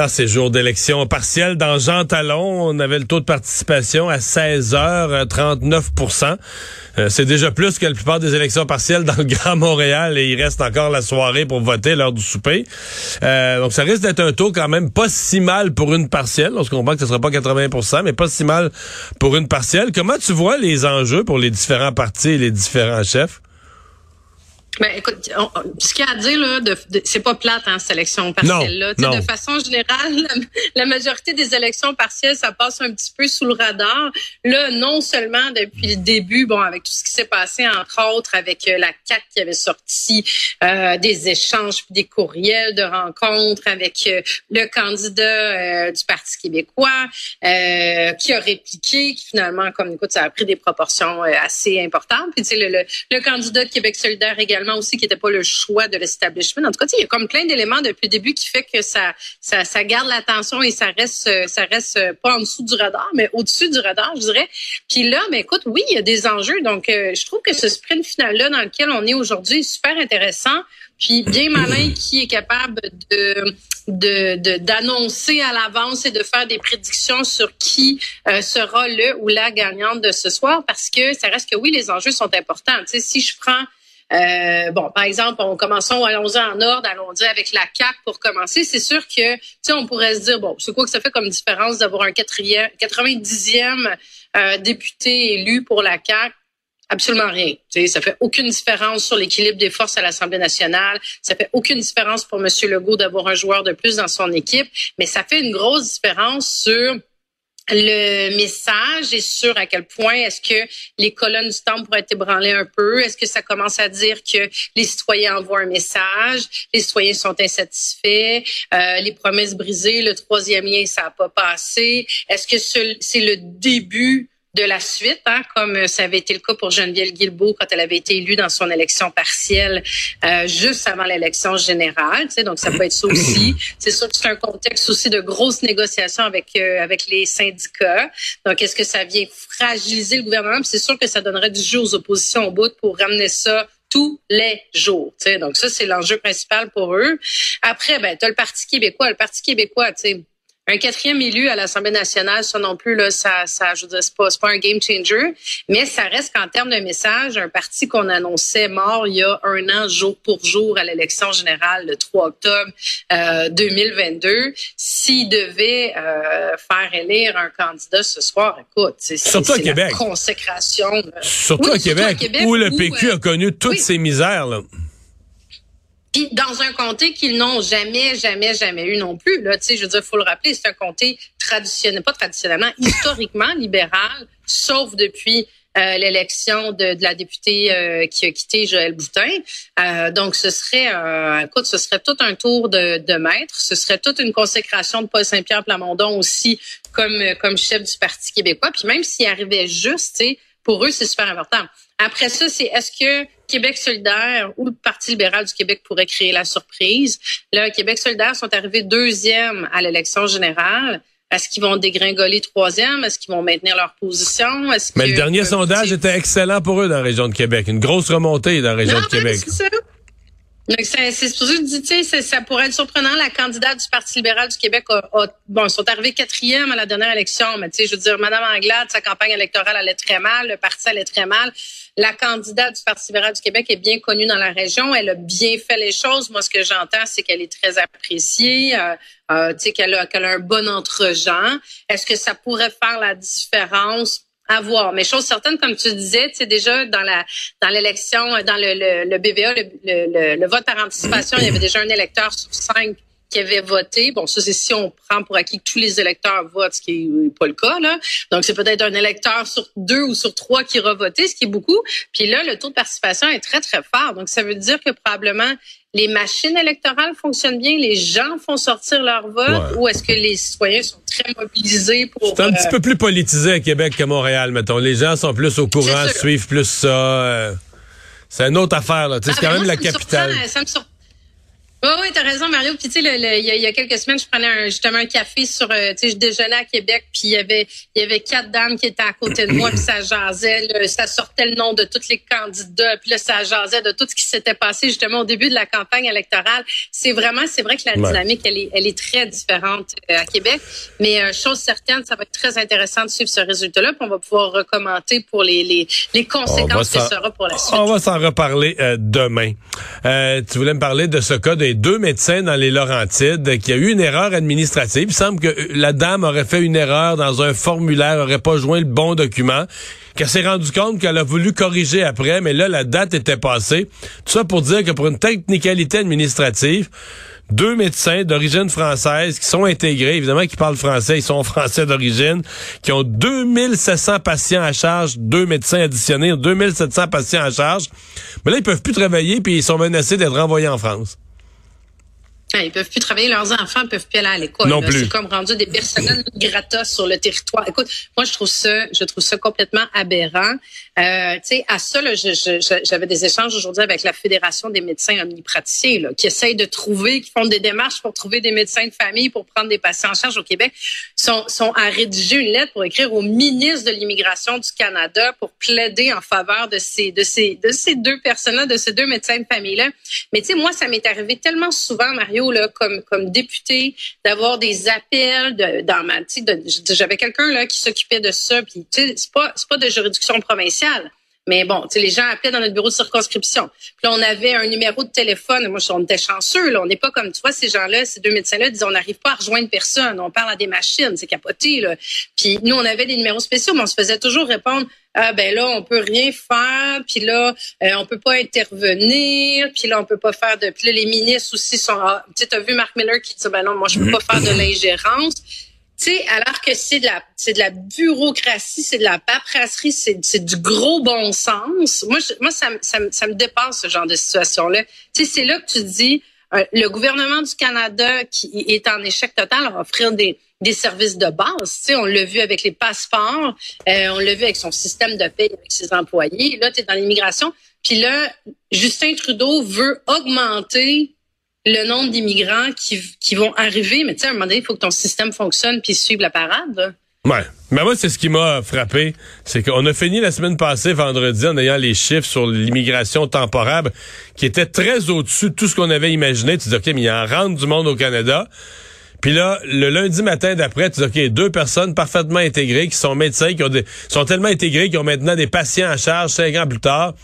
Ah, c'est jour d'élection partielle dans Jean Talon. On avait le taux de participation à 16 h 39% C'est déjà plus que la plupart des élections partielles dans le Grand Montréal et il reste encore la soirée pour voter l'heure du souper. Euh, donc ça risque d'être un taux quand même pas si mal pour une partielle. On se comprend que ce sera pas 80% mais pas si mal pour une partielle. Comment tu vois les enjeux pour les différents partis et les différents chefs? Ben, écoute, ce qu'il y a à dire, là, de, c'est pas plate, hein, cette élection partielle-là. De façon générale, la, majorité des élections partielles, ça passe un petit peu sous le radar. Là, non seulement depuis le début, bon, avec tout ce qui s'est passé, entre autres, avec euh, la CAC qui avait sorti euh, des échanges puis des courriels de rencontres avec euh, le candidat du Parti québécois, qui a répliqué, qui finalement, comme écoute, ça a pris des proportions assez importantes. Puis, tu sais, le, le, le candidat de Québec solidaire également aussi qui n'était pas le choix de l'establishment. En tout cas, il y a comme plein d'éléments depuis le début qui fait que ça, ça, ça garde l'attention et ça reste, ça reste pas en dessous du radar, mais au-dessus du radar, je dirais. Puis là, ben écoute, oui, il y a des enjeux. Donc, euh, je trouve que ce sprint final-là dans lequel on est aujourd'hui est super intéressant. Puis bien malin qui est capable de d'annoncer à l'avance et de faire des prédictions sur qui euh, sera le ou la gagnante de ce soir parce que ça reste que oui les enjeux sont importants. Tu sais, si je prends euh, bon, par exemple, on commençons, allons-y en ordre, allons dire avec la CAC pour commencer. C'est sûr que, tu sais, on pourrait se dire, bon, c'est quoi que ça fait comme différence d'avoir un quatrième, 90e euh, député élu pour la CAC? Absolument rien. Tu sais, ça fait aucune différence sur l'équilibre des forces à l'Assemblée nationale. Ça fait aucune différence pour M. Legault d'avoir un joueur de plus dans son équipe, mais ça fait une grosse différence sur le message et sur à quel point est-ce que les colonnes du temple pourraient être ébranlées un peu? Est-ce que ça commence à dire que les citoyens envoient un message, les citoyens sont insatisfaits, euh, les promesses brisées, le troisième lien, ça n'a pas passé? Est-ce que c'est le début de la suite, hein, comme ça avait été le cas pour Geneviève Guilbeault quand elle avait été élue dans son élection partielle euh, juste avant l'élection générale. Tu sais, donc ça peut être ça aussi. C'est sûr que c'est un contexte aussi de grosses négociations avec euh, avec les syndicats. Donc est-ce que ça vient fragiliser le gouvernement? C'est sûr que ça donnerait du jeu aux oppositions au bout pour ramener ça tous les jours. Tu sais. Donc ça c'est l'enjeu principal pour eux. Après, ben tu as le Parti québécois. Le Parti québécois, tu sais un quatrième élu à l'Assemblée nationale, ça non plus, là, ça, ça je veux dire, c'est pas, pas un game changer, mais ça reste qu'en termes de message, un parti qu'on annonçait mort il y a un an, jour pour jour, à l'élection générale le 3 octobre euh, 2022, s'il devait euh, faire élire un candidat ce soir, écoute, c'est Surtout à Québec. consécration. Surtout, à Québec, où le PQ a euh, connu toutes ces misères. Là. Dans un comté qu'ils n'ont jamais, jamais, jamais eu non plus. Là, je veux dire, faut le rappeler, c'est un comté traditionnel, pas traditionnellement, historiquement libéral, sauf depuis euh, l'élection de, la députée euh, qui a quitté Joël Boutin. Euh, donc, ce serait, écoute, ce serait tout un tour de, de maître. Ce serait toute une consécration de Paul Saint-Pierre Plamondon aussi comme comme chef du Parti québécois. Puis même s'il arrivait juste, tu sais, pour eux, c'est super important. Après ça, c'est est-ce que Québec solidaire ou le Parti libéral du Québec pourrait créer la surprise? Là, Québec solidaire sont arrivés deuxième à l'élection générale. Est-ce qu'ils vont dégringoler troisième? Est-ce qu'ils vont maintenir leur position? Mais le dernier sondage était excellent pour eux dans la région de Québec. Une grosse remontée dans la région de Québec. C'est pour ça que je dis, tu sais, ça pourrait être surprenant. La candidate du Parti libéral du Québec a, bon, ils sont arrivés quatrième à la dernière élection, mais tu sais, je veux dire, Madame Anglade, sa campagne électorale allait très mal, le parti allait très mal. La candidate du Parti libéral du Québec est bien connue dans la région. Elle a bien fait les choses. Moi, ce que j'entends, c'est qu'elle est très appréciée, euh, euh, tu sais, qu'elle a, qu'elle a un bon entre-gens. Est-ce que ça pourrait faire la différence? À voir. Mais chose certaine, comme tu disais, tu sais, déjà dans la dans l'élection, dans le, le, le BVA, le, le, le, vote par anticipation, il y avait déjà un électeur sur cinq qui avait voté. Bon, ça, c'est si on prend pour acquis que tous les électeurs votent, ce qui n'est pas le cas. Là. Donc, c'est peut-être un électeur sur deux ou sur trois qui va voter, ce qui est beaucoup. Puis là, le taux de participation est très, très fort. Donc, ça veut dire que probablement les machines électorales fonctionnent bien, les gens font sortir leur vote, ou est-ce que les citoyens sont très mobilisés pour... C'est un petit euh, peu plus politisé à Québec qu'à Montréal, mettons. Les gens sont plus au courant, suivent plus ça. Euh, c'est une autre affaire. C'est ah, quand même la capitale. ça me oui, oui, t'as raison, Mario. Puis tu sais, il y, a quelques semaines, je prenais un, justement un café sur, euh, tu sais, je déjeunais à Québec, puis il y avait, il y avait quatre dames qui étaient à côté de moi, puis ça jasait, ça sortait le nom de tous les candidats, puis là, ça jasait de tout ce qui s'était passé justement au début de la campagne électorale. C'est vraiment, c'est vrai que la dynamique, elle est, elle est très différente euh, à Québec, mais euh, chose certaine, ça va être très intéressant de suivre ce résultat-là, puis on va pouvoir recommenter pour les, les, les conséquences que ça sera pour la suite. On va s'en reparler demain. tu voulais me parler de ce cas de deux médecins dans les Laurentides qui a eu une erreur administrative. Il semble que la dame aurait fait une erreur dans un formulaire, aurait pas joint le bon document, qu'elle s'est rendue compte qu'elle a voulu corriger après, mais là, la date était passée. Tout ça pour dire que pour une technicalité administrative, deux médecins d'origine française qui sont intégrés, évidemment qui parlent français, ils sont français d'origine, qui ont 2700 patients à charge, deux médecins additionnés, 2700 patients à charge. Mais là, ils peuvent plus travailler puis ils sont menacés d'être renvoyés en France. Ah, ils peuvent plus travailler, leurs enfants peuvent plus aller à l'école. Non plus. C'est comme rendu des personnes gratos sur le territoire. Écoute, moi je trouve ça, je trouve ça complètement aberrant. Euh, tu sais, à ça, j'avais des échanges aujourd'hui avec la Fédération des médecins omnipraticiens, là, qui essayent de trouver, qui font des démarches pour trouver des médecins de famille pour prendre des patients en charge au Québec, sont, sont à rédiger une lettre pour écrire au ministre de l'immigration du Canada pour plaider en faveur de ces, de ces, de ces deux personnes-là, de ces deux médecins de famille-là. Mais tu sais, moi, ça m'est arrivé tellement souvent, Mario comme, député, d'avoir des appels de, dans ma, j'avais quelqu'un là qui s'occupait de ça, puis c'est pas, c'est pas de juridiction provinciale. Mais bon, tu sais, les gens appelaient dans notre bureau de circonscription. Puis là, on avait un numéro de téléphone. Moi, on était chanceux. Là. On n'est pas comme, tu vois, ces gens-là, ces deux médecins-là disent, on n'arrive pas à rejoindre personne. On parle à des machines. C'est capoté. Là. Puis nous, on avait des numéros spéciaux, mais on se faisait toujours répondre, ah ben là on peut rien faire, puis là euh, on peut pas intervenir, puis là on peut pas faire de puis là, les ministres aussi sont ah, tu as vu Mark Miller qui dit ben non moi je peux pas faire de l'ingérence. Tu sais, alors que c'est de la c'est de la bureaucratie, c'est de la paperasserie, c'est du gros bon sens. Moi moi ça, ça, ça me dépasse ce genre de situation là. Tu sais, c'est là que tu dis euh, le gouvernement du Canada qui est en échec total à offrir des des services de base. Tu sais, on l'a vu avec les passeports, euh, on l'a vu avec son système de paie avec ses employés. Là, tu es dans l'immigration. Puis là, Justin Trudeau veut augmenter le nombre d'immigrants qui, qui vont arriver. Mais tu sais, à un moment donné, il faut que ton système fonctionne puis suive la parade. Ouais. Mais moi, c'est ce qui m'a frappé. C'est qu'on a fini la semaine passée, vendredi, en ayant les chiffres sur l'immigration temporaire qui étaient très au-dessus de tout ce qu'on avait imaginé. Tu dis, OK, mais il y en rentre du monde au Canada. Puis là, le lundi matin d'après, tu dis, OK, deux personnes parfaitement intégrées qui sont médecins, qui ont des, sont tellement intégrés qu'ils ont maintenant des patients à charge cinq ans plus tard.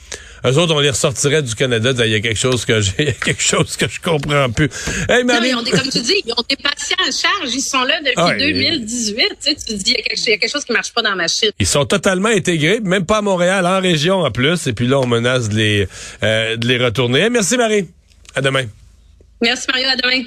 Eux autres, on les ressortirait du Canada. Il y a quelque chose que j'ai, quelque chose que je comprends plus. Hey, Non, des, comme tu dis, ils ont des patients à charge. Ils sont là depuis 2018. Tu, sais, tu dis, il y, a quelque, il y a quelque chose qui marche pas dans ma chute. Ils sont totalement intégrés, même pas à Montréal, en région en plus. Et puis là, on menace de les, euh, de les retourner. merci, Marie. À demain. Merci, Mario. À demain.